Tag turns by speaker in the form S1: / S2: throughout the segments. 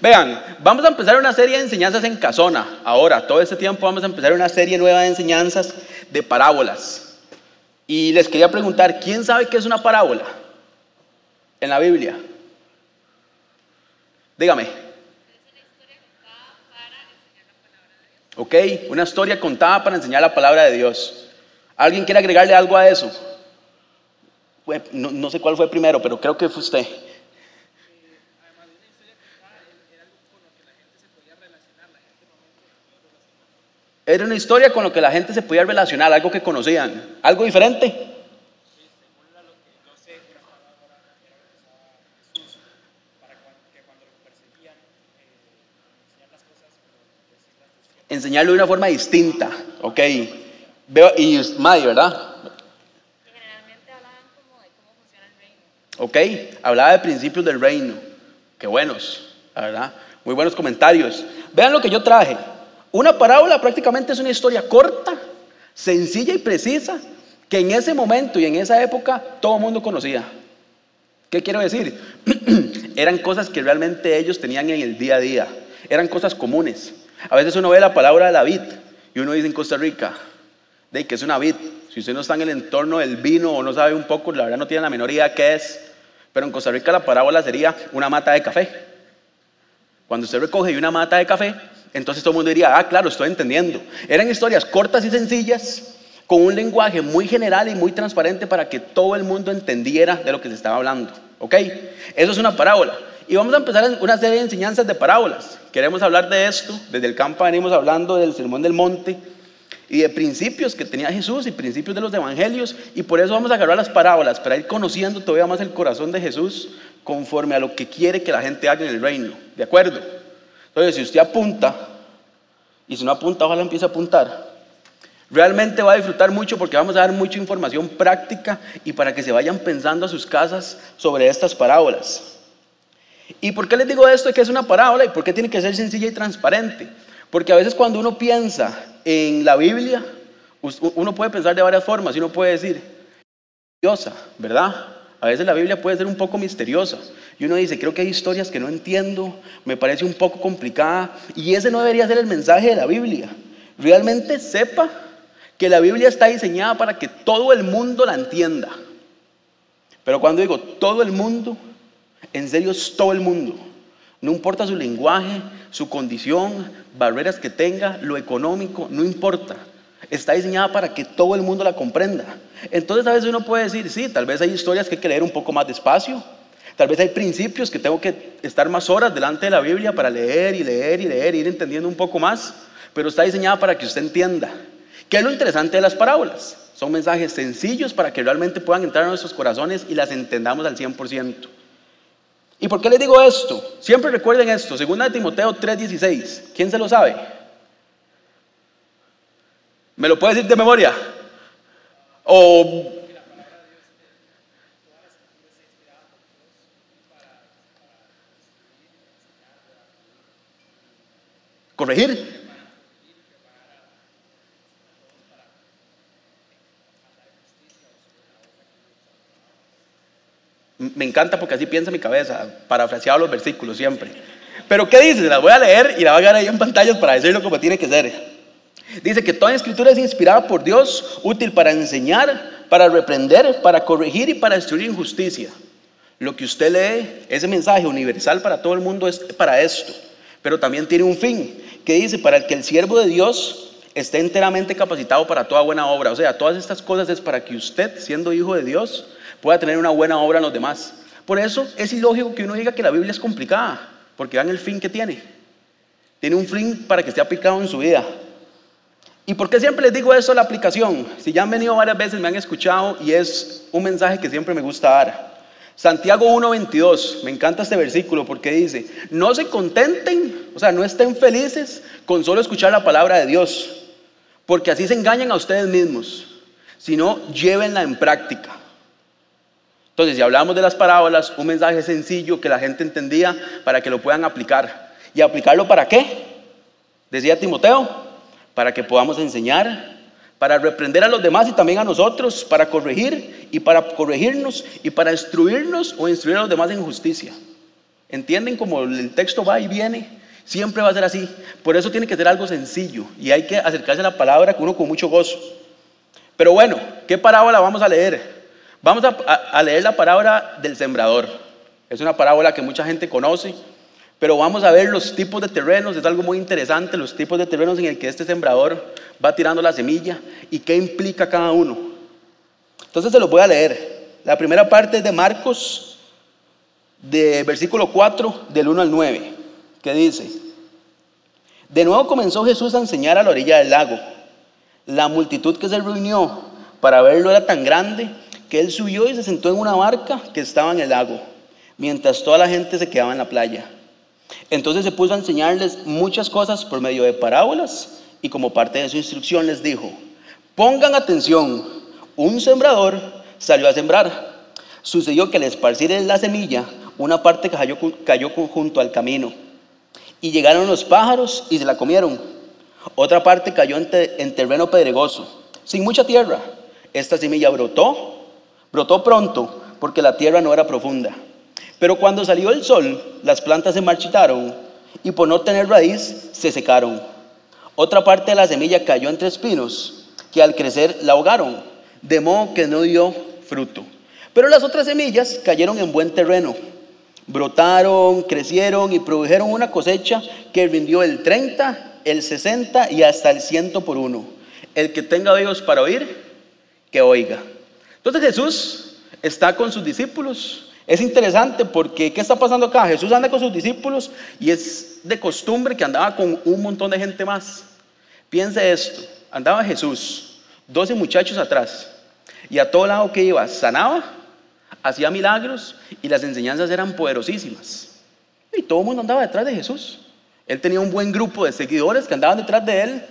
S1: Vean, vamos a empezar una serie de enseñanzas en Casona. Ahora, todo este tiempo vamos a empezar una serie nueva de enseñanzas de parábolas. Y les quería preguntar, ¿quién sabe qué es una parábola en la Biblia? Dígame. Ok, una historia contada para enseñar la palabra de Dios. ¿Alguien quiere agregarle algo a eso? No, no sé cuál fue primero, pero creo que fue usted. Era una historia con lo que la gente se podía relacionar, algo que conocían, algo diferente. Enseñarlo de una forma distinta, ok. Veo, y May, ¿verdad? Ok, hablaba de principios del reino. Qué buenos, ¿verdad? Muy buenos comentarios. Vean lo que yo traje. Una parábola prácticamente es una historia corta, sencilla y precisa, que en ese momento y en esa época todo el mundo conocía. ¿Qué quiero decir? Eran cosas que realmente ellos tenían en el día a día. Eran cosas comunes. A veces uno ve la palabra la vid y uno dice en Costa Rica, de que es una vid. Si usted no está en el entorno del vino o no sabe un poco, la verdad no tiene la menor idea qué es. Pero en Costa Rica la parábola sería una mata de café. Cuando usted recoge una mata de café, entonces todo el mundo diría, ah, claro, estoy entendiendo. Eran historias cortas y sencillas, con un lenguaje muy general y muy transparente para que todo el mundo entendiera de lo que se estaba hablando. ¿Ok? Eso es una parábola. Y vamos a empezar una serie de enseñanzas de parábolas. Queremos hablar de esto. Desde el campo venimos hablando del sermón del monte y de principios que tenía Jesús y principios de los evangelios. Y por eso vamos a agarrar las parábolas, para ir conociendo todavía más el corazón de Jesús conforme a lo que quiere que la gente haga en el reino. ¿De acuerdo? Entonces, si usted apunta, y si no apunta, ojalá empiece a apuntar, realmente va a disfrutar mucho porque vamos a dar mucha información práctica y para que se vayan pensando a sus casas sobre estas parábolas. ¿Y por qué les digo esto que es una parábola y por qué tiene que ser sencilla y transparente? Porque a veces cuando uno piensa en la Biblia, uno puede pensar de varias formas y uno puede decir, Diosa, ¿verdad? A veces la Biblia puede ser un poco misteriosa. Y uno dice, creo que hay historias que no entiendo, me parece un poco complicada. Y ese no debería ser el mensaje de la Biblia. Realmente sepa que la Biblia está diseñada para que todo el mundo la entienda. Pero cuando digo todo el mundo, en serio es todo el mundo. No importa su lenguaje, su condición, barreras que tenga, lo económico, no importa. Está diseñada para que todo el mundo la comprenda. Entonces a veces uno puede decir, sí, tal vez hay historias que hay que leer un poco más despacio. Tal vez hay principios que tengo que estar más horas delante de la Biblia para leer y leer y leer, y ir entendiendo un poco más. Pero está diseñada para que usted entienda. ¿Qué es lo interesante de las parábolas? Son mensajes sencillos para que realmente puedan entrar en nuestros corazones y las entendamos al 100%. ¿Y por qué les digo esto? Siempre recuerden esto, segunda de Timoteo 3:16. ¿Quién se lo sabe? ¿Me lo puede decir de memoria? O corregir. Me encanta porque así piensa mi cabeza, parafraseado los versículos siempre. Pero ¿qué dice? La voy a leer y la voy a ver ahí en pantallas para decirlo como tiene que ser. Dice que toda escritura es inspirada por Dios, útil para enseñar, para reprender, para corregir y para destruir injusticia. Lo que usted lee, ese mensaje universal para todo el mundo es para esto, pero también tiene un fin, que dice, para que el siervo de Dios esté enteramente capacitado para toda buena obra. O sea, todas estas cosas es para que usted, siendo hijo de Dios, pueda tener una buena obra en los demás. Por eso es ilógico que uno diga que la Biblia es complicada, porque vean el fin que tiene. Tiene un fin para que esté aplicado en su vida. ¿Y por qué siempre les digo eso la aplicación? Si ya han venido varias veces, me han escuchado y es un mensaje que siempre me gusta dar. Santiago 1.22, me encanta este versículo porque dice, no se contenten, o sea, no estén felices con solo escuchar la palabra de Dios, porque así se engañan a ustedes mismos, sino llévenla en práctica. Entonces, si hablamos de las parábolas, un mensaje sencillo que la gente entendía para que lo puedan aplicar. ¿Y aplicarlo para qué? Decía Timoteo, para que podamos enseñar, para reprender a los demás y también a nosotros, para corregir y para corregirnos y para instruirnos o instruir a los demás en justicia. ¿Entienden cómo el texto va y viene? Siempre va a ser así. Por eso tiene que ser algo sencillo y hay que acercarse a la palabra con uno con mucho gozo. Pero bueno, ¿qué parábola vamos a leer? Vamos a, leer la parábola del sembrador. Es una parábola que mucha gente conoce, pero vamos a ver los tipos de terrenos. Es algo muy interesante, los tipos de terrenos en el que este sembrador va tirando la semilla y qué implica cada uno. Entonces se los voy a leer. La primera parte es de Marcos, de versículo 4, del 1 al 9 que dice, de nuevo comenzó Jesús a enseñar a la orilla del lago. La multitud que se reunió para verlo era tan grande que él subió y se sentó en una barca que estaba en el lago, mientras toda la gente se quedaba en la playa. Entonces se puso a enseñarles muchas cosas por medio de parábolas y como parte de su instrucción les dijo, pongan atención, un sembrador salió a sembrar. Sucedió que al esparcir la semilla, una parte cayó, cayó junto al camino y llegaron los pájaros y se la comieron. Otra parte cayó en, terreno pedregoso, sin mucha tierra. Esta semilla brotó, brotó pronto, porque la tierra no era profunda. Pero cuando salió el sol, las plantas se marchitaron y por no tener raíz se secaron. Otra parte de la semilla cayó entre espinos, que al crecer la ahogaron, de modo que no dio fruto. Pero las otras semillas cayeron en buen terreno brotaron, crecieron y produjeron una cosecha que rindió el 30, el 60 y hasta el 100 por uno. El que tenga oídos para oír, que oiga. Entonces Jesús está con sus discípulos. Es interesante porque ¿qué está pasando acá? Jesús anda con sus discípulos y es de costumbre que andaba con un montón de gente más. Piense esto, andaba Jesús, 12 muchachos atrás y a todo lado que iba sanaba hacía milagros y las enseñanzas eran poderosísimas. Y todo el mundo andaba detrás de Jesús. Él tenía un buen grupo de seguidores que andaban detrás de él.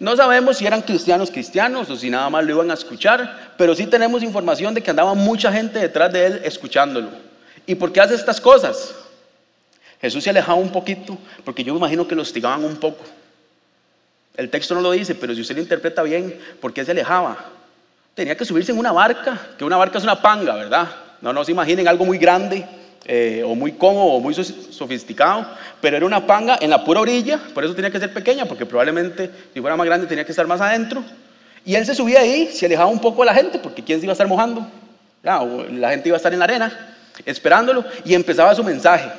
S1: No sabemos si eran cristianos cristianos o si nada más lo iban a escuchar, pero sí tenemos información de que andaba mucha gente detrás de él escuchándolo. ¿Y por qué hace estas cosas? Jesús se alejaba un poquito, porque yo me imagino que lo hostigaban un poco. El texto no lo dice, pero si usted lo interpreta bien, ¿por qué se alejaba? tenía que subirse en una barca, que una barca es una panga, ¿verdad? No, no se imaginen algo muy grande eh, o muy cómodo o muy sofisticado, pero era una panga en la pura orilla, por eso tenía que ser pequeña, porque probablemente si fuera más grande tenía que estar más adentro. Y él se subía ahí, se alejaba un poco de la gente, porque ¿quién se iba a estar mojando? la gente iba a estar en la arena, esperándolo, y empezaba su mensaje.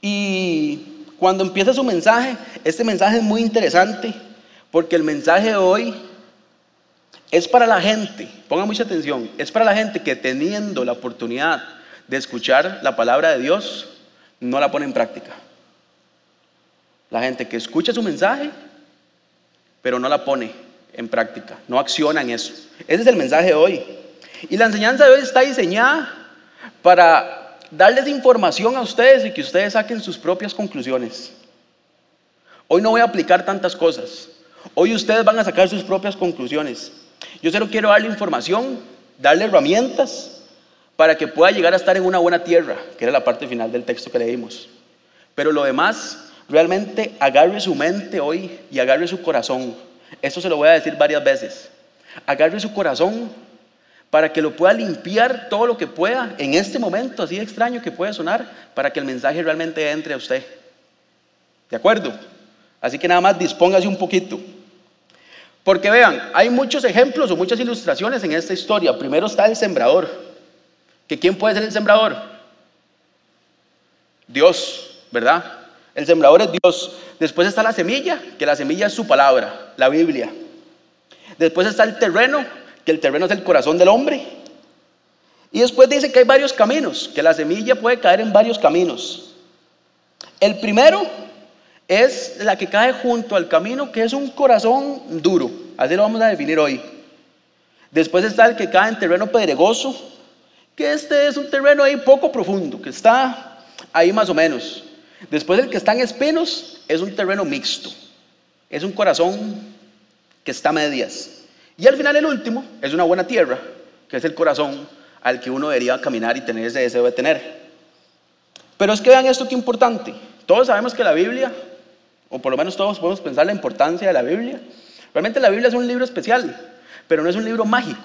S1: Y cuando empieza su mensaje, este mensaje es muy interesante, porque el mensaje de hoy es para la gente, ponga mucha atención, es para la gente que teniendo la oportunidad de escuchar la palabra de Dios, no la pone en práctica. La gente que escucha su mensaje, pero no la pone en práctica, no acciona en eso. Ese es el mensaje de hoy. Y la enseñanza de hoy está diseñada para darles información a ustedes y que ustedes saquen sus propias conclusiones. Hoy no voy a aplicar tantas cosas. Hoy ustedes van a sacar sus propias conclusiones. Yo solo quiero darle información, darle herramientas para que pueda llegar a estar en una buena tierra, que era la parte final del texto que leímos. Pero lo demás, realmente agarre su mente hoy y agarre su corazón. Esto se lo voy a decir varias veces. Agarre su corazón para que lo pueda limpiar todo lo que pueda en este momento, así extraño que puede sonar, para que el mensaje realmente entre a usted. ¿De acuerdo? Así que nada más dispóngase un poquito. Porque vean, hay muchos ejemplos o muchas ilustraciones en esta historia. Primero está el sembrador. ¿Que quién puede ser el sembrador? Dios, ¿verdad? El sembrador es Dios. Después está la semilla, que la semilla es su palabra, la Biblia. Después está el terreno, que el terreno es el corazón del hombre. Y después dice que hay varios caminos, que la semilla puede caer en varios caminos. El primero es la que cae junto al camino, que es un corazón duro. Así lo vamos a definir hoy. Después está el que cae en terreno pedregoso, que este es un terreno ahí poco profundo, que está ahí más o menos. Después el que está en espinos es un terreno mixto. Es un corazón que está a medias. Y al final el último es una buena tierra, que es el corazón al que uno debería caminar y tener ese deseo de tener. Pero es que vean esto que importante. Todos sabemos que la Biblia o por lo menos todos podemos pensar la importancia de la Biblia. Realmente la Biblia es un libro especial, pero no es un libro mágico.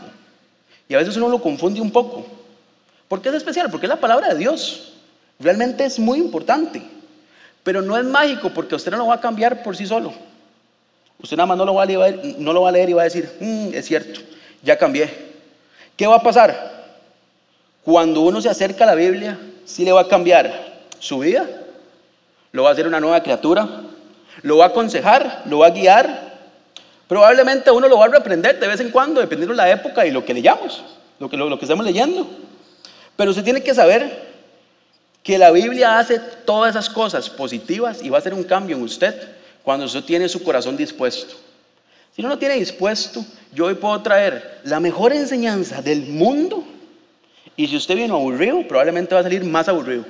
S1: Y a veces uno lo confunde un poco. ¿Por qué es especial? Porque es la palabra de Dios. Realmente es muy importante. Pero no es mágico porque usted no lo va a cambiar por sí solo. Usted nada más no lo va a leer, lo y va a decir, mm, es cierto, ya cambié. ¿Qué va a pasar? Cuando uno se acerca a la Biblia, sí le va a cambiar su vida, lo va a hacer una nueva criatura, lo va a aconsejar, lo va a guiar. Probablemente uno lo va a reprender de vez en cuando, dependiendo de la época y lo que leyamos, lo que, lo que estamos leyendo. Pero usted tiene que saber que la Biblia hace todas esas cosas positivas y va a hacer un cambio en usted cuando usted tiene su corazón dispuesto. Si no lo tiene dispuesto, yo hoy puedo traer la mejor enseñanza del mundo y si usted viene aburrido, probablemente va a salir más aburrido.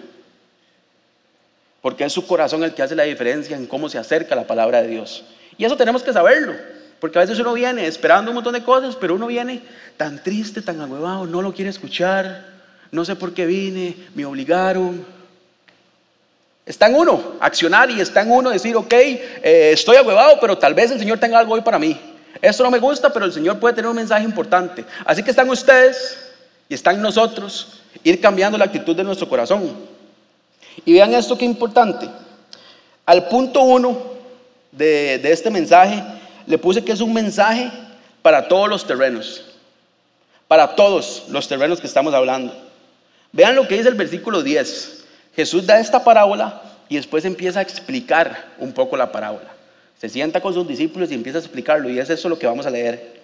S1: Porque es su corazón el que hace la diferencia en cómo se acerca la palabra de Dios. Y eso tenemos que saberlo. Porque a veces uno viene esperando un montón de cosas, pero uno viene tan triste, tan agüevado, no lo quiere escuchar, no sé por qué vine, me obligaron. Está en uno accionar y está en uno decir, ok, eh, estoy agüevado, pero tal vez el Señor tenga algo hoy para mí. Esto no me gusta, pero el Señor puede tener un mensaje importante. Así que están ustedes y están nosotros ir cambiando la actitud de nuestro corazón. Y vean esto que importante. Al punto uno de, de este mensaje le puse que es un mensaje para todos los terrenos. Para todos los terrenos que estamos hablando. Vean lo que dice el versículo 10. Jesús da esta parábola y después empieza a explicar un poco la parábola. Se sienta con sus discípulos y empieza a explicarlo y es eso lo que vamos a leer.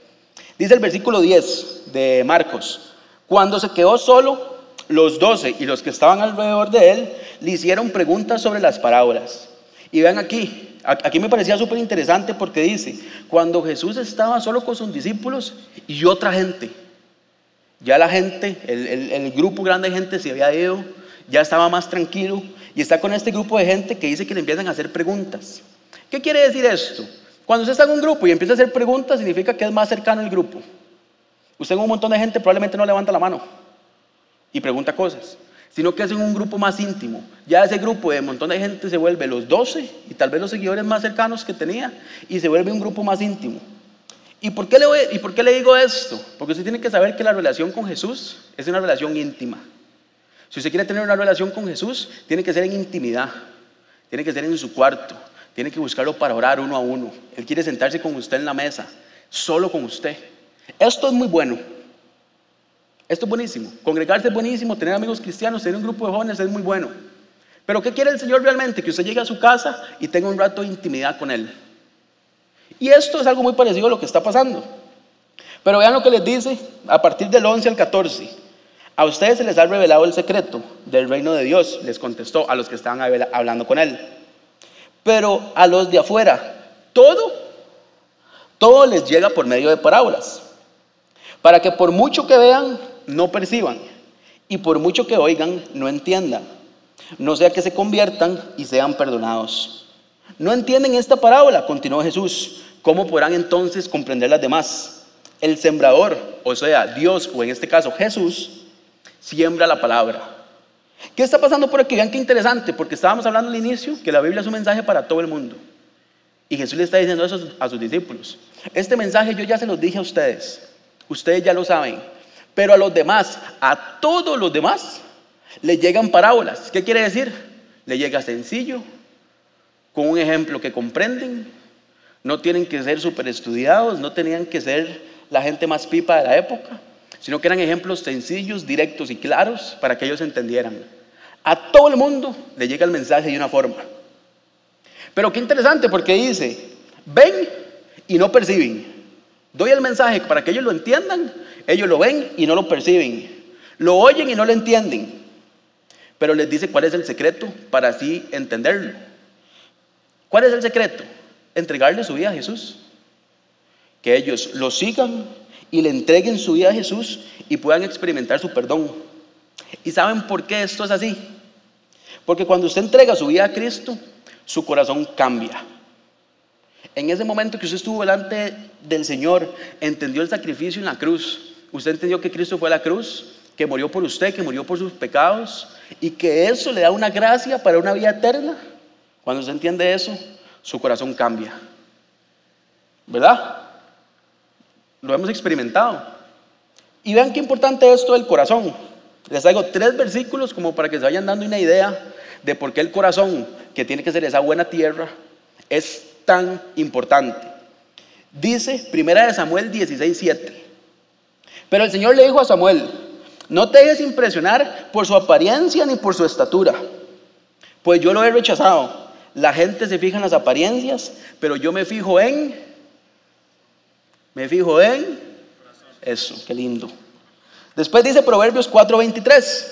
S1: Dice el versículo 10 de Marcos. Cuando se quedó solo, los doce y los que estaban alrededor de él le hicieron preguntas sobre las parábolas. Y vean aquí, aquí me parecía súper interesante porque dice, cuando Jesús estaba solo con sus discípulos y otra gente, ya la gente, el, grupo grande de gente se había ido, ya estaba más tranquilo y está con este grupo de gente que dice que le empiezan a hacer preguntas. ¿Qué quiere decir esto? Cuando usted está en un grupo y empieza a hacer preguntas, significa que es más cercano el grupo. Usted en un montón de gente probablemente no levanta la mano y pregunta cosas, sino que es en un grupo más íntimo. Ya ese grupo de un montón de gente se vuelve los 12 y tal vez los seguidores más cercanos que tenía y se vuelve un grupo más íntimo. ¿Y por, qué le ¿Y por qué le digo esto? Porque usted tiene que saber que la relación con Jesús es una relación íntima. Si usted quiere tener una relación con Jesús, tiene que ser en intimidad, tiene que ser en su cuarto, tiene que buscarlo para orar uno a uno. Él quiere sentarse con usted en la mesa, solo con usted. Esto es muy bueno. Esto es buenísimo. Congregarse es buenísimo, tener amigos cristianos, tener un grupo de jóvenes es muy bueno. Pero ¿qué quiere el Señor realmente? Que usted llegue a su casa y tenga un rato de intimidad con Él. Y esto es algo muy parecido a lo que está pasando. Pero vean lo que les dice a partir del 11 al 14. A ustedes se les ha revelado el secreto del reino de Dios, les contestó a los que estaban hablando con él. Pero a los de afuera, todo, todo les llega por medio de parábolas. Para que por mucho que vean, no perciban. Y por mucho que oigan, no entiendan. No sea que se conviertan y sean perdonados. No entienden esta parábola, continuó Jesús. ¿Cómo podrán entonces comprender las demás? El sembrador, o sea, Dios, o en este caso Jesús, siembra la palabra. ¿Qué está pasando por aquí? Vean qué interesante, porque estábamos hablando al inicio que la Biblia es un mensaje para todo el mundo. Y Jesús le está diciendo eso a sus discípulos. Este mensaje yo ya se los dije a ustedes. Ustedes ya lo saben. Pero a los demás, a todos los demás, le llegan parábolas. ¿Qué quiere decir? Le llega sencillo, con un ejemplo que comprenden, no tienen que ser súper estudiados, no tenían que ser la gente más pipa de la época, sino que eran ejemplos sencillos, directos y claros para que ellos entendieran. A todo el mundo le llega el mensaje de una forma. Pero qué interesante porque dice, ven y no perciben. Doy el mensaje para que ellos lo entiendan, ellos lo ven y no lo perciben. Lo oyen y no lo entienden. Pero les dice cuál es el secreto para así entenderlo. ¿Cuál es el secreto? entregarle su vida a Jesús. Que ellos lo sigan y le entreguen su vida a Jesús y puedan experimentar su perdón. ¿Y saben por qué esto es así? Porque cuando usted entrega su vida a Cristo, su corazón cambia. En ese momento que usted estuvo delante del Señor, entendió el sacrificio en la cruz. Usted entendió que Cristo fue la cruz, que murió por usted, que murió por sus pecados y que eso le da una gracia para una vida eterna. Cuando usted entiende eso, su corazón cambia. ¿Verdad? Lo hemos experimentado. Y vean qué importante es esto del corazón. Les traigo tres versículos como para que se vayan dando una idea de por qué el corazón, que tiene que ser esa buena tierra, es tan importante. Dice Primera de Samuel 16:7. Pero el Señor le dijo a Samuel, no te dejes impresionar por su apariencia ni por su estatura, pues yo lo he rechazado. La gente se fija en las apariencias, pero yo me fijo en, me fijo en, eso, qué lindo. Después dice Proverbios 4:23,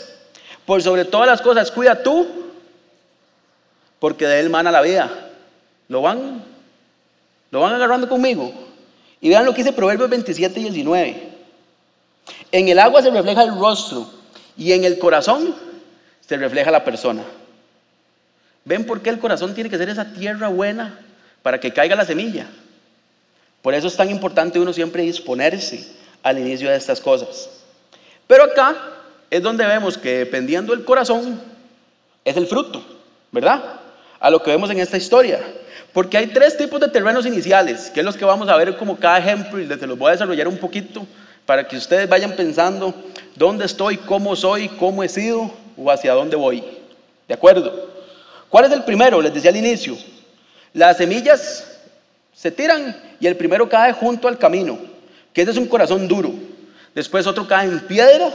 S1: por sobre todas las cosas cuida tú, porque de él mana la vida. ¿Lo van? ¿Lo van agarrando conmigo? Y vean lo que dice Proverbios 27 y 19. En el agua se refleja el rostro y en el corazón se refleja la persona. ¿Ven por qué el corazón tiene que ser esa tierra buena para que caiga la semilla? Por eso es tan importante uno siempre disponerse al inicio de estas cosas. Pero acá es donde vemos que dependiendo del corazón es el fruto, ¿verdad? A lo que vemos en esta historia. Porque hay tres tipos de terrenos iniciales, que es los que vamos a ver como cada ejemplo y les los voy a desarrollar un poquito para que ustedes vayan pensando dónde estoy, cómo soy, cómo he sido o hacia dónde voy. ¿De acuerdo? ¿Cuál es el primero? Les decía al inicio. Las semillas se tiran y el primero cae junto al camino, que ese es un corazón duro. Después otro cae en piedra,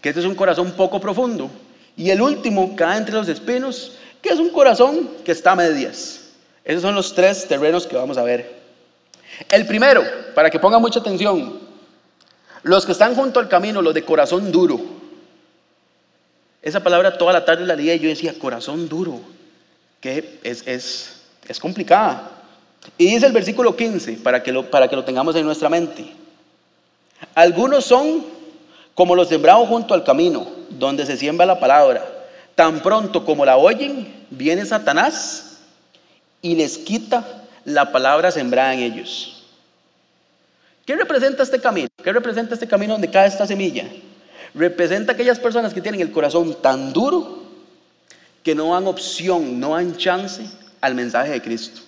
S1: que ese es un corazón poco profundo. Y el último cae entre los espinos, que es un corazón que está a medias. Esos son los tres terrenos que vamos a ver. El primero, para que pongan mucha atención, los que están junto al camino, los de corazón duro. Esa palabra toda la tarde la leía y yo decía, corazón duro, que es, es, es complicada. Y dice el versículo 15, para que, lo, para que lo tengamos en nuestra mente. Algunos son como los sembrados junto al camino, donde se siembra la palabra. Tan pronto como la oyen, viene Satanás y les quita la palabra sembrada en ellos. ¿Qué representa este camino? ¿Qué representa este camino donde cae esta semilla? Representa aquellas personas que tienen el corazón tan duro que no dan opción, no dan chance al mensaje de Cristo.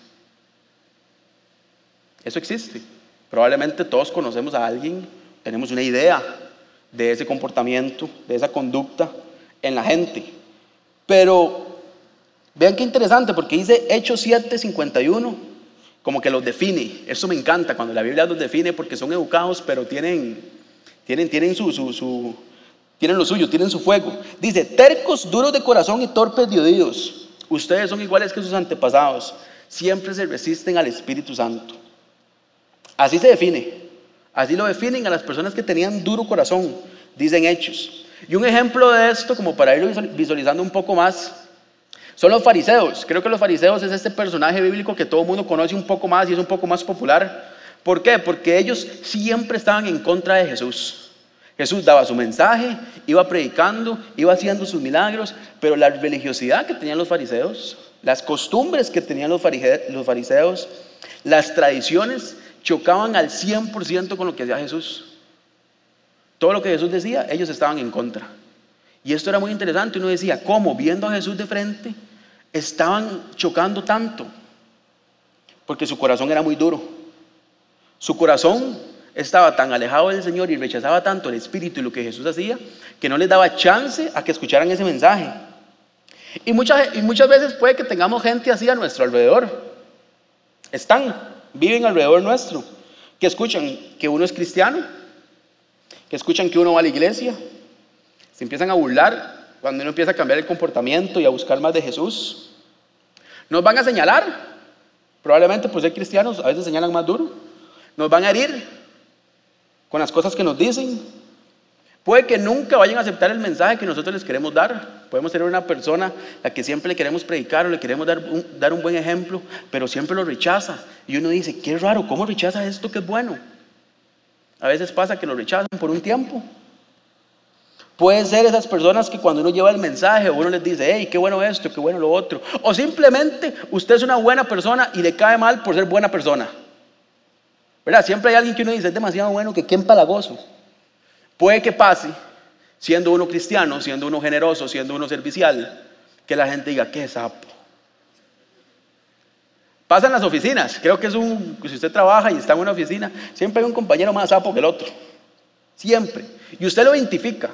S1: Eso existe. Probablemente todos conocemos a alguien, tenemos una idea de ese comportamiento, de esa conducta en la gente. Pero vean qué interesante, porque dice Hechos 7, 51 como que los define. Eso me encanta cuando la Biblia los define porque son educados, pero tienen, tienen, tienen, su, su, tienen lo suyo, tienen su fuego. Dice, tercos, duros de corazón y torpes de. Ustedes son iguales que sus antepasados. Siempre se resisten al Espíritu Santo. Así se define. Así lo definen a las personas que tenían duro corazón, dicen hechos. Y un ejemplo de esto, como para irlo visualizando un poco más, son los fariseos. Creo que los fariseos es este personaje bíblico que todo el mundo conoce un poco más y es un poco más popular. ¿Por qué? Porque ellos siempre estaban en contra de Jesús. Jesús daba su mensaje, iba predicando, iba haciendo sus milagros, pero la religiosidad que tenían los fariseos, las costumbres que tenían los fariseos, las tradiciones chocaban al 100% con lo que hacía Jesús. Todo lo que Jesús decía, ellos estaban en contra. Y esto era muy interesante. Uno decía, ¿cómo? Viendo a Jesús de frente, estaban chocando tanto, porque su corazón era muy duro. Su corazón estaba tan alejado del Señor y rechazaba tanto el Espíritu y lo que Jesús hacía, que no les daba chance a que escucharan ese mensaje. Y muchas, y muchas veces puede que tengamos gente así a nuestro alrededor. Están, viven alrededor nuestro, que escuchan que uno es cristiano, que escuchan que uno va a la iglesia, se empiezan a burlar cuando uno empieza a cambiar el comportamiento y a buscar más de Jesús. Nos van a señalar, probablemente por ser cristianos, a veces señalan más duro. Nos van a herir con las cosas que nos dicen. Puede que nunca vayan a aceptar el mensaje que nosotros les queremos dar. Podemos tener una persona a la que siempre le queremos predicar o le queremos dar un, dar un buen ejemplo, pero siempre lo rechaza. Y uno dice, qué raro, ¿cómo rechaza esto que es bueno? A veces pasa que lo rechazan por un tiempo Pueden ser esas personas que cuando uno lleva el mensaje, uno les dice, hey, qué bueno esto, qué bueno lo otro. O simplemente usted es una buena persona y le cae mal por ser buena persona. ¿Verdad? Siempre hay alguien que uno dice, es demasiado bueno que qué empalagoso. Puede que pase, siendo uno cristiano, siendo uno generoso, siendo uno servicial, que la gente diga, qué sapo. Pasa en las oficinas, creo que es un, si usted trabaja y está en una oficina, siempre hay un compañero más sapo que el otro. Siempre. Y usted lo identifica.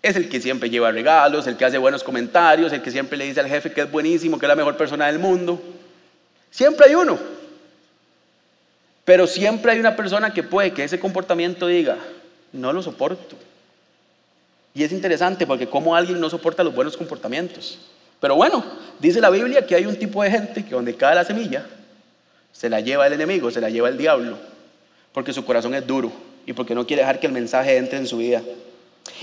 S1: Es el que siempre lleva regalos, el que hace buenos comentarios, el que siempre le dice al jefe que es buenísimo, que es la mejor persona del mundo. Siempre hay uno. Pero siempre hay una persona que puede que ese comportamiento diga, no lo soporto. Y es interesante porque como alguien no soporta los buenos comportamientos. Pero bueno, dice la Biblia que hay un tipo de gente que donde cae la semilla, se la lleva el enemigo, se la lleva el diablo, porque su corazón es duro y porque no quiere dejar que el mensaje entre en su vida.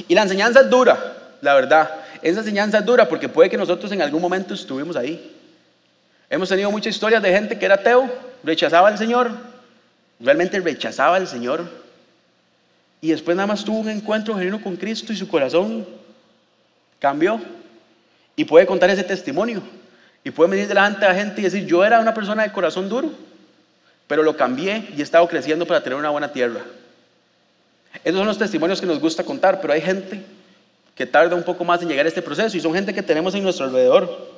S1: Y la enseñanza es dura, la verdad. Esa enseñanza es dura porque puede que nosotros en algún momento estuvimos ahí. Hemos tenido muchas historias de gente que era ateo, rechazaba al Señor, realmente rechazaba al Señor, y después nada más tuvo un encuentro genuino con Cristo y su corazón cambió. Y puede contar ese testimonio. Y puede venir delante de la gente y decir, yo era una persona de corazón duro, pero lo cambié y he estado creciendo para tener una buena tierra. Esos son los testimonios que nos gusta contar, pero hay gente que tarda un poco más en llegar a este proceso y son gente que tenemos en nuestro alrededor.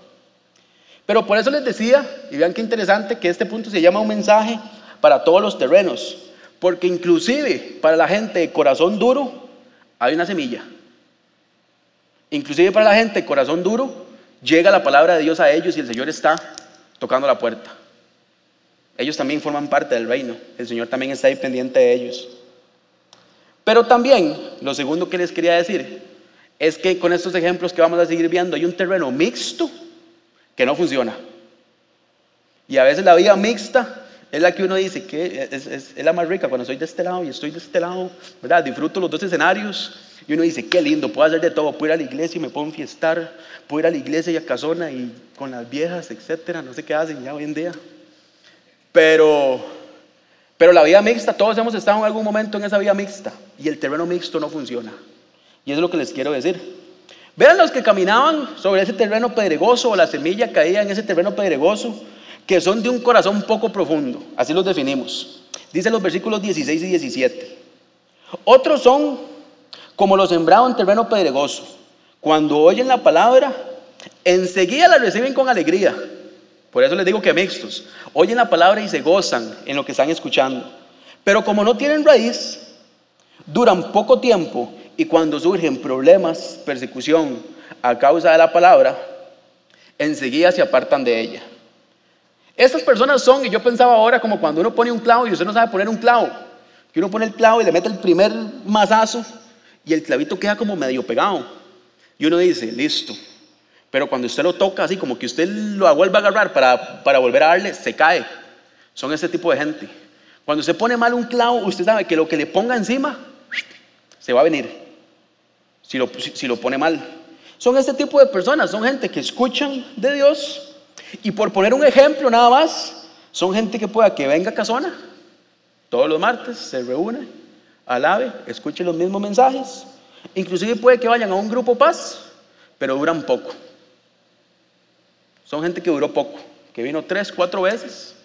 S1: Pero por eso les decía, y vean qué interesante, que este punto se llama un mensaje para todos los terrenos. Porque inclusive para la gente de corazón duro hay una semilla. Inclusive para la gente de corazón duro llega la palabra de Dios a ellos y el Señor está tocando la puerta. Ellos también forman parte del reino. El Señor también está ahí pendiente de ellos. Pero también, lo segundo que les quería decir, es que con estos ejemplos que vamos a seguir viendo, hay un terreno mixto que no funciona. Y a veces la vida mixta es la que uno dice que es, la más rica cuando estoy de este lado y estoy de este lado, ¿verdad? Disfruto los dos escenarios y uno dice, qué lindo, puedo hacer de todo, puedo ir a la iglesia y me puedo enfiestar, puedo ir a la iglesia y a casona y con las viejas, etcétera, no sé qué hacen ya hoy en día. Pero, pero la vida mixta, todos hemos estado en algún momento en esa vida mixta y el terreno mixto no funciona. Y eso es lo que les quiero decir. Vean los que caminaban sobre ese terreno pedregoso o la semilla caía en ese terreno pedregoso que son de un corazón poco profundo, así los definimos. Dice los versículos 16 y 17. Otros son como los sembrados en terreno pedregoso. Cuando oyen la palabra, enseguida la reciben con alegría. Por eso les digo que mixtos. Oyen la palabra y se gozan en lo que están escuchando. Pero como no tienen raíz, duran poco tiempo y cuando surgen problemas, persecución a causa de la palabra, enseguida se apartan de ella. Estas personas son, y yo pensaba ahora como cuando uno pone un clavo y usted no sabe poner un clavo, que uno pone el clavo y le mete el primer mazazo y el clavito queda como medio pegado. Y uno dice, listo. Pero cuando usted lo toca así, como que usted lo vuelve a agarrar para, para volver a darle, se cae. Son ese tipo de gente. Cuando usted pone mal un clavo, usted sabe que lo que le ponga encima se va a venir. Si lo, si lo pone mal. Son este tipo de personas, son gente que escuchan de Dios, y por poner un ejemplo nada más, son gente que pueda que venga a Casona todos los martes, se reúne, alabe, escuche los mismos mensajes. Inclusive puede que vayan a un grupo paz, pero duran poco. Son gente que duró poco, que vino tres, cuatro veces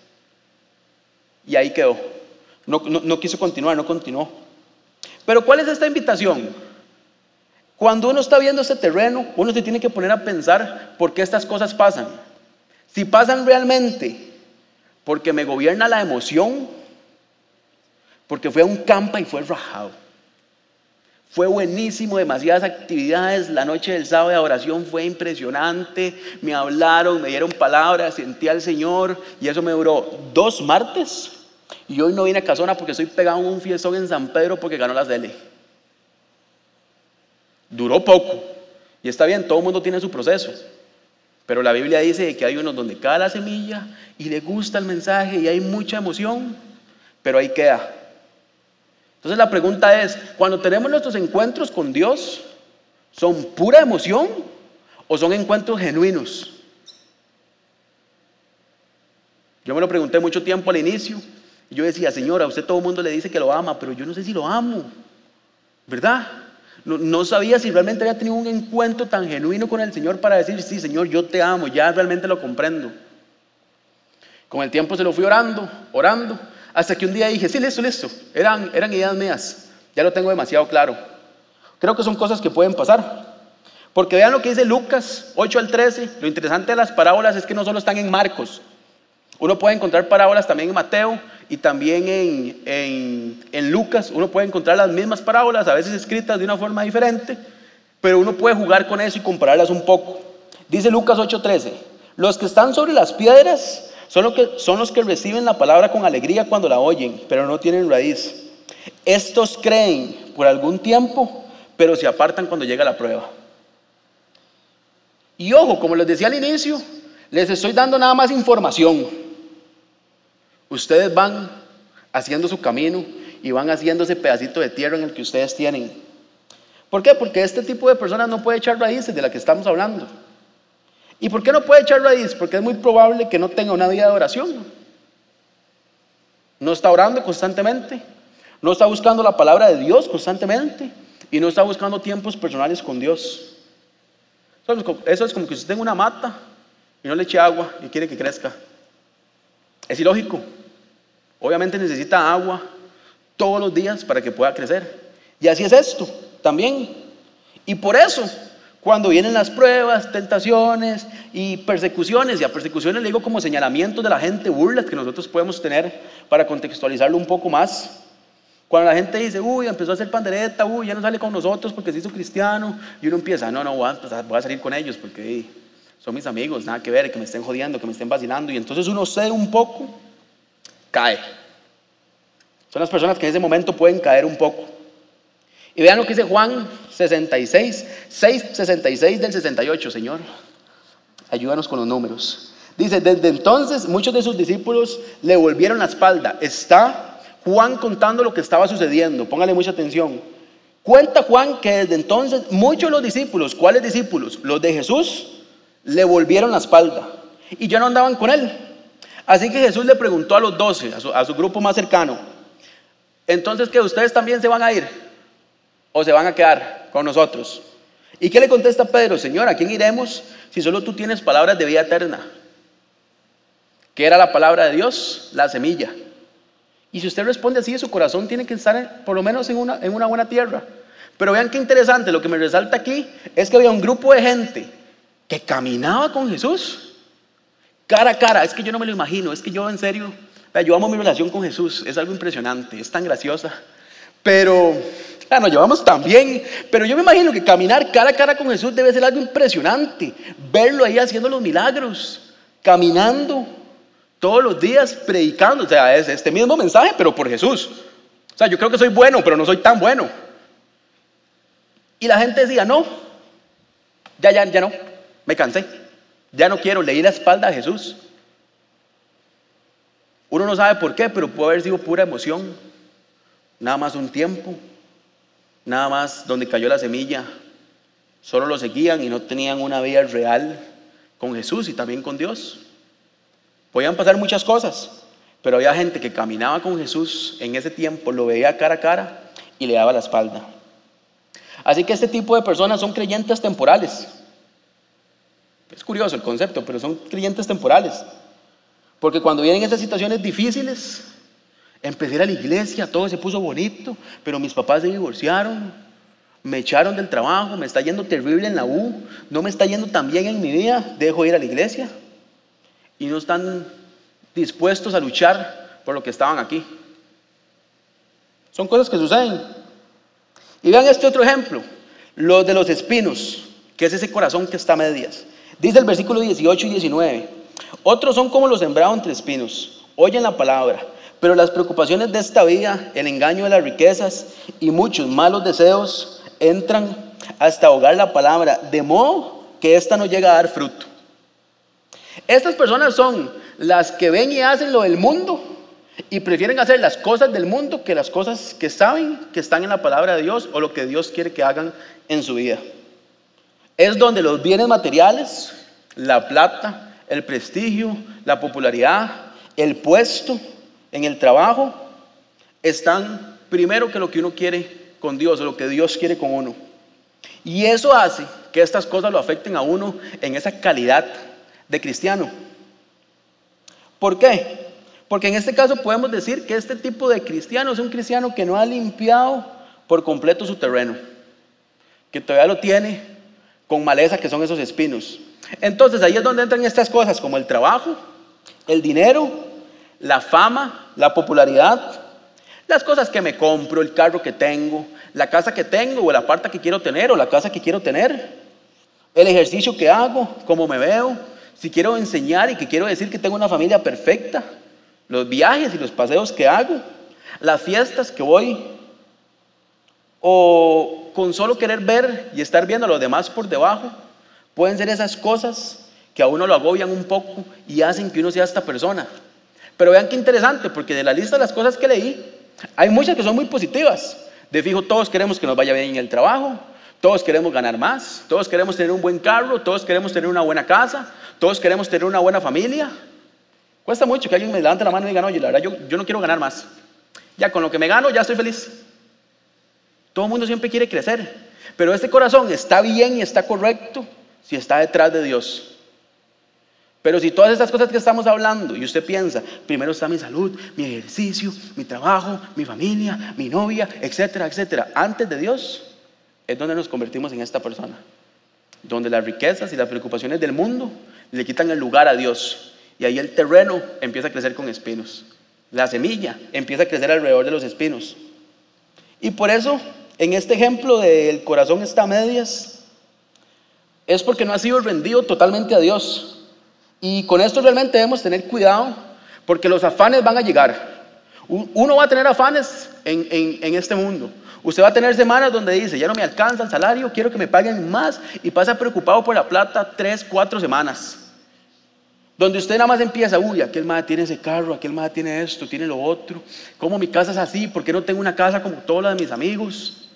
S1: y ahí quedó. No, no quiso continuar, no continuó. Pero ¿cuál es esta invitación? Cuando uno está viendo este terreno, uno se tiene que poner a pensar por qué estas cosas pasan. Si pasan realmente porque me gobierna la emoción, porque fue a un campa y fue rajado. Fue buenísimo, demasiadas actividades. La noche del sábado de oración fue impresionante. Me hablaron, me dieron palabras, sentí al Señor y eso me duró dos martes. Y hoy no vine a Casona porque estoy pegado en un fiestón en San Pedro porque ganó las DL. Duró poco. Y está bien, todo el mundo tiene su proceso. Pero la Biblia dice que hay unos donde cae la semilla y le gusta el mensaje y hay mucha emoción, pero ahí queda. Entonces la pregunta es, cuando tenemos nuestros encuentros con Dios, ¿son pura emoción o son encuentros genuinos? Yo me lo pregunté mucho tiempo al inicio. Y yo decía, Señora, usted todo el mundo le dice que lo ama, pero yo no sé si lo amo. ¿Verdad? No, sabía si realmente había tenido un encuentro tan genuino con el Señor para decir, sí, Señor, yo te amo, ya realmente lo comprendo. Con el tiempo se lo fui orando, orando, hasta que un día dije, sí, listo, listo, eran, eran ideas mías, ya lo tengo demasiado claro. Creo que son cosas que pueden pasar. Porque vean lo que dice Lucas 8 al 13, lo interesante de las parábolas es que no solo están en Marcos, uno puede encontrar parábolas también en Mateo y también en, en, Lucas. Uno puede encontrar las mismas parábolas, a veces escritas de una forma diferente, Pero uno puede jugar con eso y compararlas un poco. Dice Lucas 8:13, los que están sobre las piedras son los, que, son los que reciben la palabra con alegría cuando la oyen, pero no tienen raíz. Estos creen por algún tiempo, pero se apartan cuando llega la prueba. Y ojo, como les decía al inicio, les estoy dando nada más información. Ustedes van haciendo su camino y van haciendo ese pedacito de tierra en el que ustedes tienen. ¿Por qué? Porque este tipo de personas no puede echar raíces de la que estamos hablando. ¿Y por qué no puede echar raíces? Porque es muy probable que no tenga una vida de oración. No está orando constantemente, no está buscando la palabra de Dios constantemente y no está buscando tiempos personales con Dios. Eso es como que usted tenga una mata y no le eche agua y quiere que crezca. Es ilógico. Obviamente necesita agua todos los días para que pueda crecer. Y así es esto también. Y por eso, cuando vienen las pruebas, tentaciones y persecuciones, y a persecuciones le digo como señalamientos de la gente, burlas que nosotros podemos tener para contextualizarlo un poco más. Cuando la gente dice, uy, empezó a hacer pandereta, uy, ya no sale con nosotros porque se hizo cristiano, y uno empieza, no, no, voy a, voy a salir con ellos porque son mis amigos, nada que ver, que me estén jodiendo, que me estén vacilando. Y entonces uno cede un poco, cae. Son las personas que en ese momento pueden caer un poco. Y vean lo que dice Juan 66, 6, 66 del 68, Señor. Ayúdanos con los números. Dice, desde entonces muchos de sus discípulos le volvieron la espalda. Está Juan contando lo que estaba sucediendo. Póngale mucha atención. Cuenta Juan que desde entonces muchos de los discípulos, ¿cuáles discípulos? Los de Jesús, le volvieron la espalda y ya no andaban con él. Así que Jesús le preguntó a los doce, a su, grupo más cercano, entonces que ustedes también se van a ir o se van a quedar con nosotros. ¿Y qué le contesta Pedro? Señor, ¿a quién iremos si solo tú tienes palabras de vida eterna? ¿Qué era la palabra de Dios? La semilla. Y si usted responde así, su corazón tiene que estar por lo menos en una, en una buena tierra. Pero vean qué interesante, lo que me resalta aquí es que había un grupo de gente que caminaba con Jesús, cara a cara. Es que yo no me lo imagino, es que yo en serio, yo amo mi relación con Jesús, es algo impresionante, es tan graciosa. Pero, claro, nos llevamos tan bien, pero yo me imagino que caminar cara a cara con Jesús debe ser algo impresionante. Verlo ahí haciendo los milagros, caminando todos los días, predicando. O sea, es este mismo mensaje, pero por Jesús. O sea, yo creo que soy bueno, pero no soy tan bueno. Y la gente decía, no, ya, ya, ya no. Me cansé. Ya no quiero. leer la espalda a Jesús. Uno no sabe por qué, pero puede haber sido pura emoción. Nada más un tiempo. Nada más donde cayó la semilla. Solo lo seguían y no tenían una vida real con Jesús y también con Dios. Podían pasar muchas cosas, pero había gente que caminaba con Jesús en ese tiempo, lo veía cara a cara y le daba la espalda. Así que este tipo de personas son creyentes temporales. Es curioso el concepto, pero son creyentes temporales. Porque cuando vienen esas situaciones difíciles, empecé a ir a la iglesia, todo se puso bonito, pero mis papás se divorciaron, me echaron del trabajo, me está yendo terrible en la U, no me está yendo tan bien en mi vida, dejo ir a la iglesia. Y no están dispuestos a luchar por lo que estaban aquí. Son cosas que suceden. Y vean este otro ejemplo, los de los espinos, que es ese corazón que está a medias. Dice el versículo 18 y 19. Otros son como los sembrados entre espinos. Oyen la palabra, pero las preocupaciones de esta vida, el engaño de las riquezas y muchos malos deseos entran hasta ahogar la palabra, de modo que ésta no llega a dar fruto. Estas personas son las que ven y hacen lo del mundo y prefieren hacer las cosas del mundo que las cosas que saben que están en la palabra de Dios o lo que Dios quiere que hagan en su vida es donde los bienes materiales, la plata, el prestigio, la popularidad, el puesto en el trabajo, están primero que lo que uno quiere con Dios, lo que Dios quiere con uno. Y eso hace que estas cosas lo afecten a uno en esa calidad de cristiano. ¿Por qué? Porque en este caso podemos decir que este tipo de cristiano es un cristiano que no ha limpiado por completo su terreno, que todavía lo tiene con maleza que son esos espinos. Entonces ahí es donde entran estas cosas como el trabajo, el dinero, la fama, la popularidad, Las cosas que me compro, el carro que tengo, la casa que tengo o el aparta que quiero tener o la casa que quiero tener, el ejercicio que hago, cómo me veo, si quiero enseñar y que quiero decir que tengo una familia perfecta, los viajes y los paseos que hago, las fiestas que voy, o con solo querer ver y estar viendo a los demás por debajo, pueden ser esas cosas que a uno lo agobian un poco y hacen que uno sea esta persona. Pero vean qué interesante, porque de la lista de las cosas que leí, hay muchas que son muy positivas. De fijo, todos queremos que nos vaya bien en el trabajo, todos queremos ganar más, todos queremos tener un buen carro, todos queremos tener una buena casa, todos queremos tener una buena familia. Cuesta mucho que alguien me levante la mano y diga, no, yo, la verdad, yo no quiero ganar más. Ya con lo que me gano, ya estoy feliz. Todo el mundo siempre quiere crecer, pero este corazón está bien y está correcto si está detrás de Dios. Pero si todas estas cosas que estamos hablando y usted piensa, primero está mi salud, mi ejercicio, mi trabajo, mi familia, mi novia, etcétera, etcétera, antes de Dios, es donde nos convertimos en esta persona. Donde las riquezas y las preocupaciones del mundo le quitan el lugar a Dios. Y ahí el terreno empieza a crecer con espinos. La semilla empieza a crecer alrededor de los espinos. Y por eso, en este ejemplo del corazón está a medias, es porque no ha sido rendido totalmente a Dios. Y con esto realmente debemos tener cuidado porque los afanes van a llegar. Uno va a tener afanes en, en, este mundo. Usted va a tener semanas donde dice, ya no me alcanza el salario, quiero que me paguen más y pasa preocupado por la plata tres, cuatro semanas. Donde usted nada más empieza, uy, aquel más tiene ese carro, aquel más tiene esto, tiene lo otro. ¿Cómo mi casa es así? ¿Por qué no tengo una casa como todas las de mis amigos?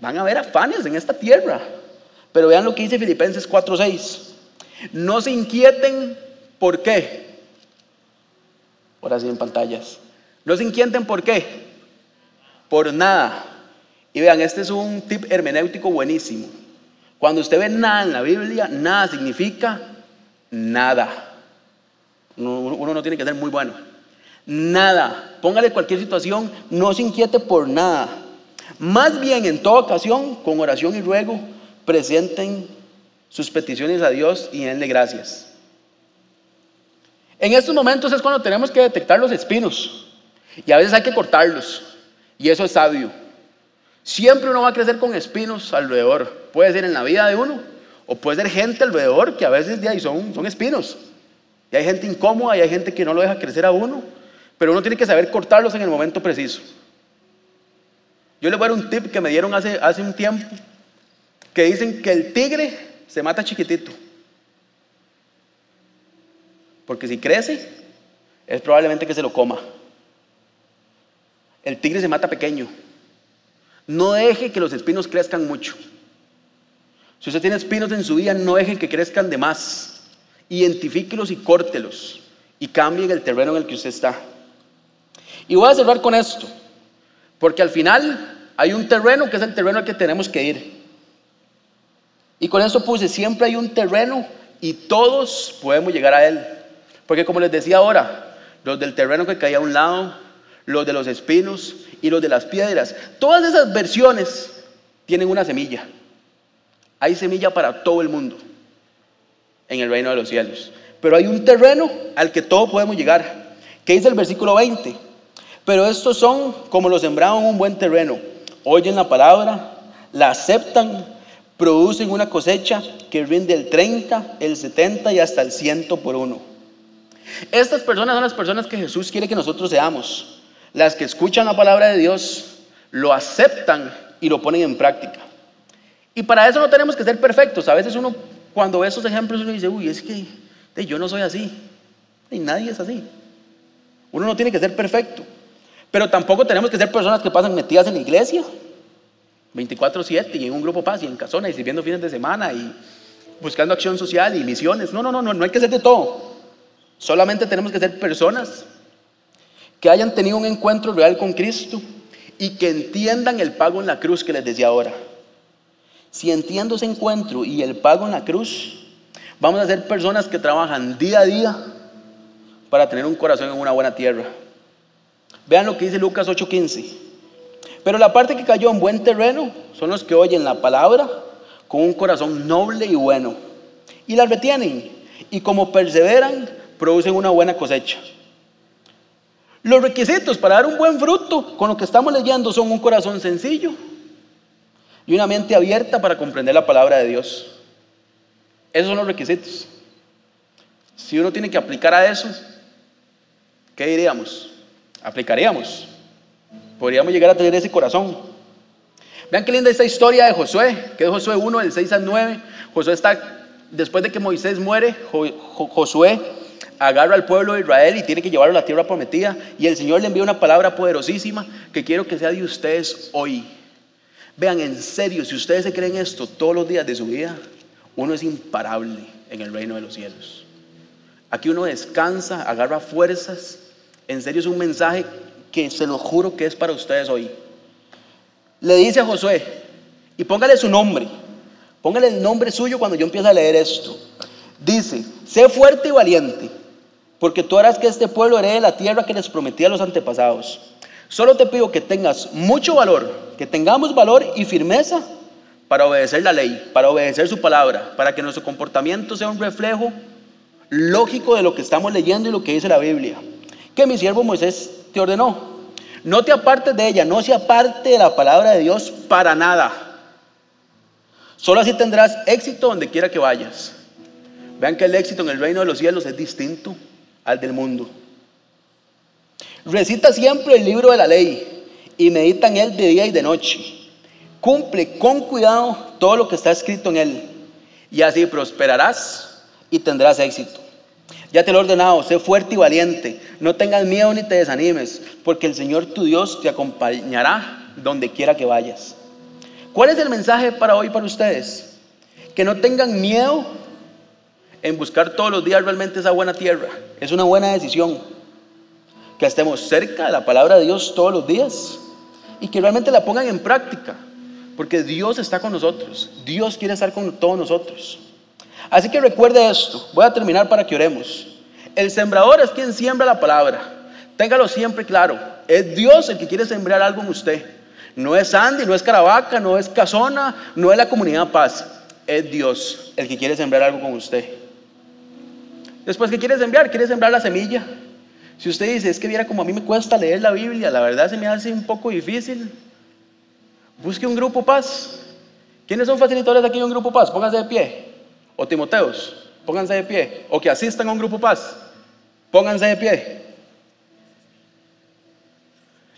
S1: Van a haber afanes en esta tierra. Pero vean lo que dice Filipenses 4:6. No se inquieten por qué. Ahora sí en pantallas. No se inquieten por qué. Por nada. Y vean, este es un tip hermenéutico buenísimo. Cuando usted ve nada en la Biblia, nada significa nada. Uno no tiene que ser muy bueno. Nada. Póngale cualquier situación, no se inquiete por nada. Más bien, en toda ocasión, con oración y ruego, presenten sus peticiones a Dios y denle gracias. En estos momentos es cuando tenemos que detectar los espinos y a veces hay que cortarlos y eso es sabio. Siempre uno va a crecer con espinos alrededor. Puede ser en la vida de uno o puede ser gente alrededor que a veces de ahí son, son espinos. Y hay gente incómoda y hay gente que no lo deja crecer a uno, pero uno tiene que saber cortarlos en el momento preciso. Yo les voy a dar un tip que me dieron hace, hace un tiempo, que dicen que el tigre se mata chiquitito. Porque si crece, es probablemente que se lo coma. El tigre se mata pequeño. No deje que los espinos crezcan mucho. Si usted tiene espinos en su vida, no deje que crezcan de más. Identifíquelos y córtelos. Y cambien el terreno en el que usted está. Y voy a cerrar con esto. Porque al final hay un terreno que es el terreno al que tenemos que ir. Y con eso puse, siempre hay un terreno y todos podemos llegar a él. Porque como les decía ahora, los del terreno que caía a un lado, los de los espinos y los de las piedras, todas esas versiones tienen una semilla. Hay semilla para todo el mundo en el reino de los cielos. Pero hay un terreno al que todos podemos llegar. ¿Qué dice el versículo 20? Pero estos son como los sembrados en un buen terreno. Oyen la palabra, la aceptan producen una cosecha que rinde el 30, el 70 y hasta el 100 por uno. Estas personas son las personas que Jesús quiere que nosotros seamos, las que escuchan la palabra de Dios, lo aceptan y lo ponen en práctica. Y para eso no tenemos que ser perfectos. A veces uno, cuando ve esos ejemplos, uno dice, uy, es que yo no soy así. Y nadie es así. Uno no tiene que ser perfecto. Pero tampoco tenemos que ser personas que pasan metidas en la iglesia 24/7 y en un grupo paz y en casona y sirviendo fines de semana y buscando acción social y misiones. No, no, no, no, no hay que ser de todo. Solamente tenemos que ser personas que hayan tenido un encuentro real con Cristo y que entiendan el pago en la cruz que les decía ahora. Si entiendo ese encuentro y el pago en la cruz, vamos a ser personas que trabajan día a día para tener un corazón en una buena tierra. Vean lo que dice Lucas 8:15. Pero la parte que cayó en buen terreno son los que oyen la palabra con un corazón noble y bueno. Y la retienen. Y como perseveran, producen una buena cosecha. Los requisitos para dar un buen fruto con lo que estamos leyendo son un corazón sencillo y una mente abierta para comprender la palabra de Dios. Esos son los requisitos. Si uno tiene que aplicar a eso, ¿qué diríamos? Aplicaríamos. Podríamos llegar a tener ese corazón. Vean qué linda esta historia de Josué, que es Josué 1, del 6 al 9. Josué está, después de que Moisés muere, Josué agarra al pueblo de Israel y tiene que llevarlo a la tierra prometida. Y el Señor le envía una palabra poderosísima que quiero que sea de ustedes hoy. Vean, en serio, si ustedes se creen esto todos los días de su vida, uno es imparable en el reino de los cielos. Aquí uno descansa, agarra fuerzas. En serio es un mensaje que se lo juro que es para ustedes hoy. Le dice a Josué, y póngale su nombre, póngale el nombre suyo cuando yo empiece a leer esto. Dice, sé fuerte y valiente, porque tú harás que este pueblo herede la tierra que les prometí a los antepasados. Solo te pido que tengas mucho valor, que tengamos valor y firmeza para obedecer la ley, para obedecer su palabra, para que nuestro comportamiento sea un reflejo lógico de lo que estamos leyendo y lo que dice la Biblia. Que mi siervo Moisés te ordenó. No te apartes de ella, no se aparte de la palabra de Dios para nada. Solo así tendrás éxito donde quiera que vayas. Vean que el éxito en el reino de los cielos es distinto al del mundo. Recita siempre el libro de la ley y medita en él de día y de noche. Cumple con cuidado todo lo que está escrito en él y así prosperarás y tendrás éxito. Ya te lo he ordenado, sé fuerte y valiente, no tengas miedo ni te desanimes, porque el Señor tu Dios te acompañará donde quiera que vayas. ¿Cuál es el mensaje para hoy para ustedes? Que no tengan miedo en buscar todos los días realmente esa buena tierra. Es una buena decisión. Que estemos cerca de la palabra de Dios todos los días y que realmente la pongan en práctica, porque Dios está con nosotros. Dios quiere estar con todos nosotros. Así que recuerde esto. Voy a terminar para que oremos. El sembrador es quien siembra la palabra. Téngalo siempre claro. Es Dios el que quiere sembrar algo en usted. No es Andy, no es Caravaca, no es Casona, no es la comunidad Paz. Es Dios el que quiere sembrar algo con usted. Después, ¿qué quiere sembrar? Quiere sembrar la semilla. Si usted dice, es que viera como a mí me cuesta leer la Biblia, la verdad se me hace un poco difícil. Busque un grupo paz. ¿Quiénes son facilitadores aquí en un grupo paz? Pónganse de pie o Timoteos, pónganse de pie, o que asistan a un grupo paz, pónganse de pie.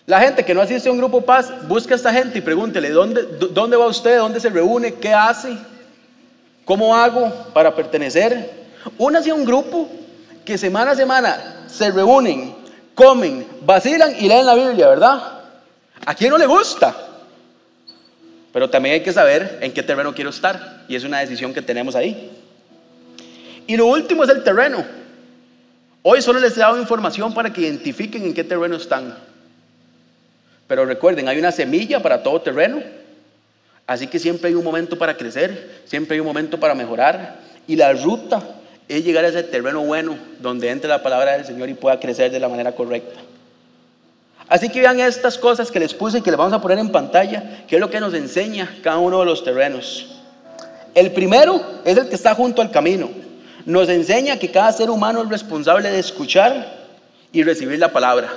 S1: La gente que no asiste a un grupo paz, busca a esta gente y pregúntele, ¿dónde, ¿dónde va usted? ¿Dónde se reúne? ¿Qué hace? ¿Cómo hago para pertenecer? Únase a un grupo que semana a semana se reúnen, comen, vacilan y leen la Biblia, ¿verdad? ¿A quién no le gusta? Pero también hay que saber en qué terreno quiero estar. Y es una decisión que tenemos ahí. Y lo último es el terreno. Hoy solo les he dado información para que identifiquen en qué terreno están. Pero recuerden, hay una semilla para todo terreno. Así que siempre hay un momento para crecer, siempre hay un momento para mejorar. Y la ruta es llegar a ese terreno bueno donde entre la palabra del Señor y pueda crecer de la manera correcta. Así que vean estas cosas que les puse y que les vamos a poner en pantalla, que es lo que nos enseña cada uno de los terrenos. El primero es el que está junto al camino. Nos enseña que cada ser humano es responsable de escuchar y recibir la palabra.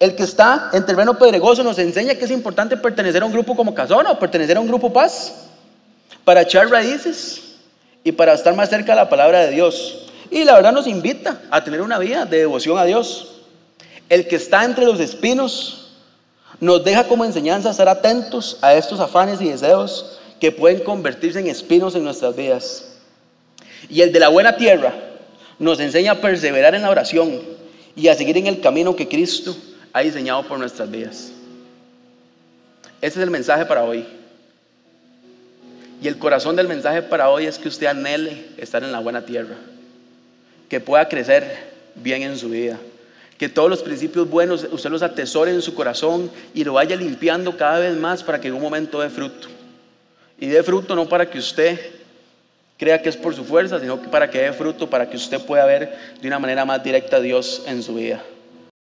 S1: El que está en terreno pedregoso nos enseña que es importante pertenecer a un grupo como Casona o pertenecer a un grupo Paz para echar raíces y para estar más cerca de la palabra de Dios. Y la verdad nos invita a tener una vida de devoción a Dios. El que está entre los espinos nos deja como enseñanza estar atentos a estos afanes y deseos que pueden convertirse en espinos en nuestras vidas. Y el de la buena tierra nos enseña a perseverar en la oración y a seguir en el camino que Cristo ha diseñado por nuestras vidas. Ese es el mensaje para hoy. Y el corazón del mensaje para hoy es que usted anhele estar en la buena tierra, que pueda crecer bien en su vida que todos los principios buenos usted los atesore en su corazón y lo vaya limpiando cada vez más para que en un momento dé fruto. Y dé fruto no para que usted crea que es por su fuerza, sino para que dé fruto, para que usted pueda ver de una manera más directa a Dios en su vida.